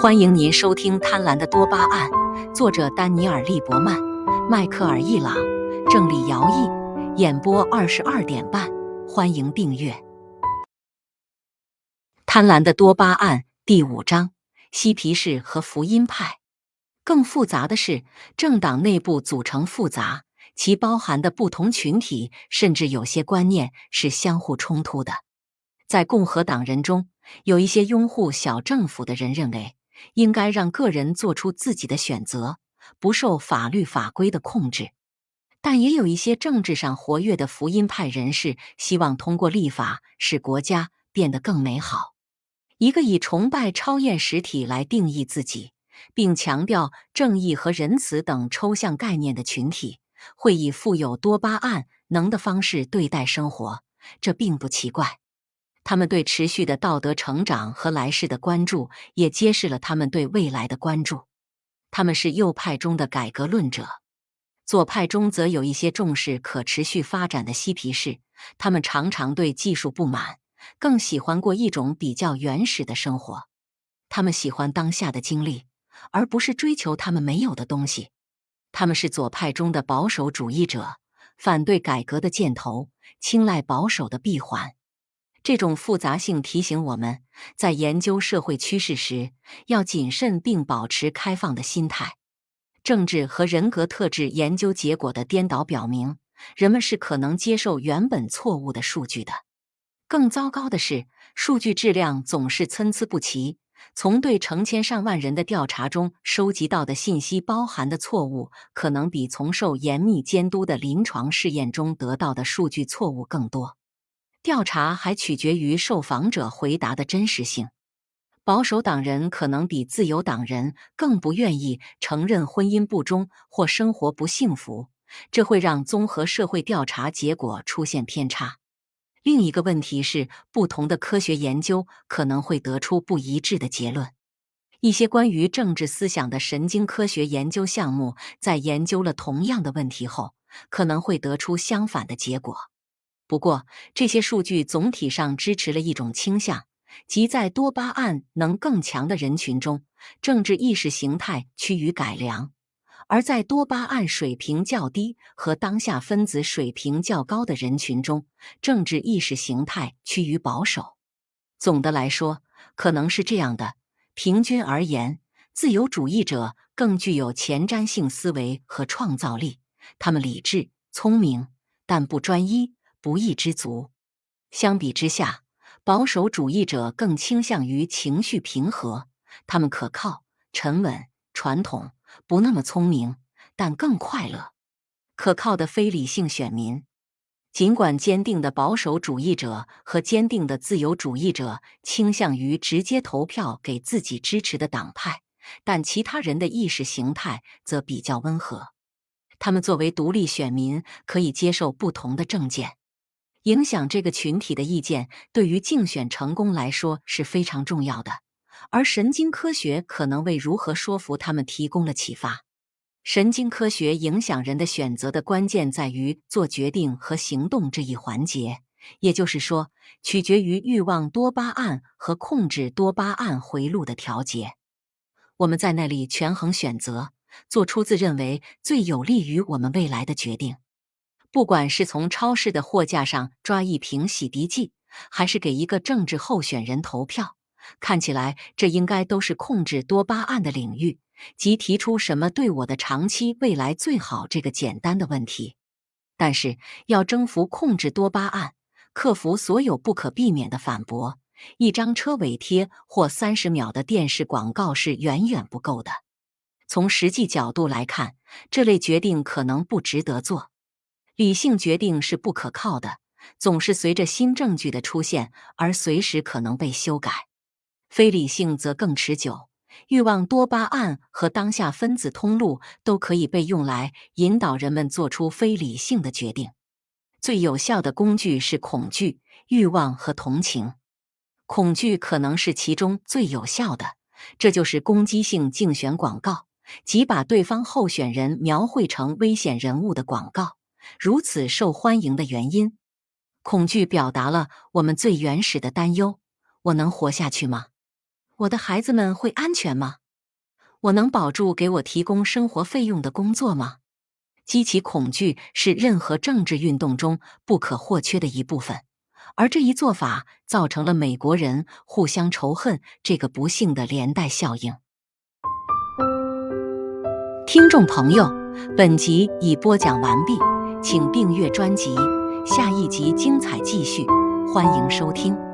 欢迎您收听《贪婪的多巴胺》，作者丹尼尔·利伯曼、迈克尔·易朗，郑理尧译，演播二十二点半。欢迎订阅《贪婪的多巴胺》第五章：嬉皮士和福音派。更复杂的是，政党内部组成复杂，其包含的不同群体甚至有些观念是相互冲突的。在共和党人中，有一些拥护小政府的人认为。应该让个人做出自己的选择，不受法律法规的控制。但也有一些政治上活跃的福音派人士，希望通过立法使国家变得更美好。一个以崇拜超验实体来定义自己，并强调正义和仁慈等抽象概念的群体，会以富有多巴胺能的方式对待生活，这并不奇怪。他们对持续的道德成长和来世的关注，也揭示了他们对未来的关注。他们是右派中的改革论者，左派中则有一些重视可持续发展的嬉皮士。他们常常对技术不满，更喜欢过一种比较原始的生活。他们喜欢当下的经历，而不是追求他们没有的东西。他们是左派中的保守主义者，反对改革的箭头，青睐保守的闭环。这种复杂性提醒我们在研究社会趋势时要谨慎并保持开放的心态。政治和人格特质研究结果的颠倒表明，人们是可能接受原本错误的数据的。更糟糕的是，数据质量总是参差不齐。从对成千上万人的调查中收集到的信息包含的错误，可能比从受严密监督的临床试验中得到的数据错误更多。调查还取决于受访者回答的真实性。保守党人可能比自由党人更不愿意承认婚姻不忠或生活不幸福，这会让综合社会调查结果出现偏差。另一个问题是，不同的科学研究可能会得出不一致的结论。一些关于政治思想的神经科学研究项目在研究了同样的问题后，可能会得出相反的结果。不过，这些数据总体上支持了一种倾向，即在多巴胺能更强的人群中，政治意识形态趋于改良；而在多巴胺水平较低和当下分子水平较高的人群中，政治意识形态趋于保守。总的来说，可能是这样的：平均而言，自由主义者更具有前瞻性思维和创造力，他们理智、聪明，但不专一。不易知足。相比之下，保守主义者更倾向于情绪平和，他们可靠、沉稳、传统，不那么聪明，但更快乐。可靠的非理性选民，尽管坚定的保守主义者和坚定的自由主义者倾向于直接投票给自己支持的党派，但其他人的意识形态则比较温和。他们作为独立选民，可以接受不同的政见。影响这个群体的意见对于竞选成功来说是非常重要的，而神经科学可能为如何说服他们提供了启发。神经科学影响人的选择的关键在于做决定和行动这一环节，也就是说，取决于欲望多巴胺和控制多巴胺回路的调节。我们在那里权衡选择，做出自认为最有利于我们未来的决定。不管是从超市的货架上抓一瓶洗涤剂，还是给一个政治候选人投票，看起来这应该都是控制多巴胺的领域，即提出什么对我的长期未来最好这个简单的问题。但是，要征服控制多巴胺，克服所有不可避免的反驳，一张车尾贴或三十秒的电视广告是远远不够的。从实际角度来看，这类决定可能不值得做。理性决定是不可靠的，总是随着新证据的出现而随时可能被修改。非理性则更持久，欲望多巴胺和当下分子通路都可以被用来引导人们做出非理性的决定。最有效的工具是恐惧、欲望和同情。恐惧可能是其中最有效的，这就是攻击性竞选广告，即把对方候选人描绘成危险人物的广告。如此受欢迎的原因，恐惧表达了我们最原始的担忧：我能活下去吗？我的孩子们会安全吗？我能保住给我提供生活费用的工作吗？激起恐惧是任何政治运动中不可或缺的一部分，而这一做法造成了美国人互相仇恨这个不幸的连带效应。听众朋友，本集已播讲完毕，请订阅专辑，下一集精彩继续，欢迎收听。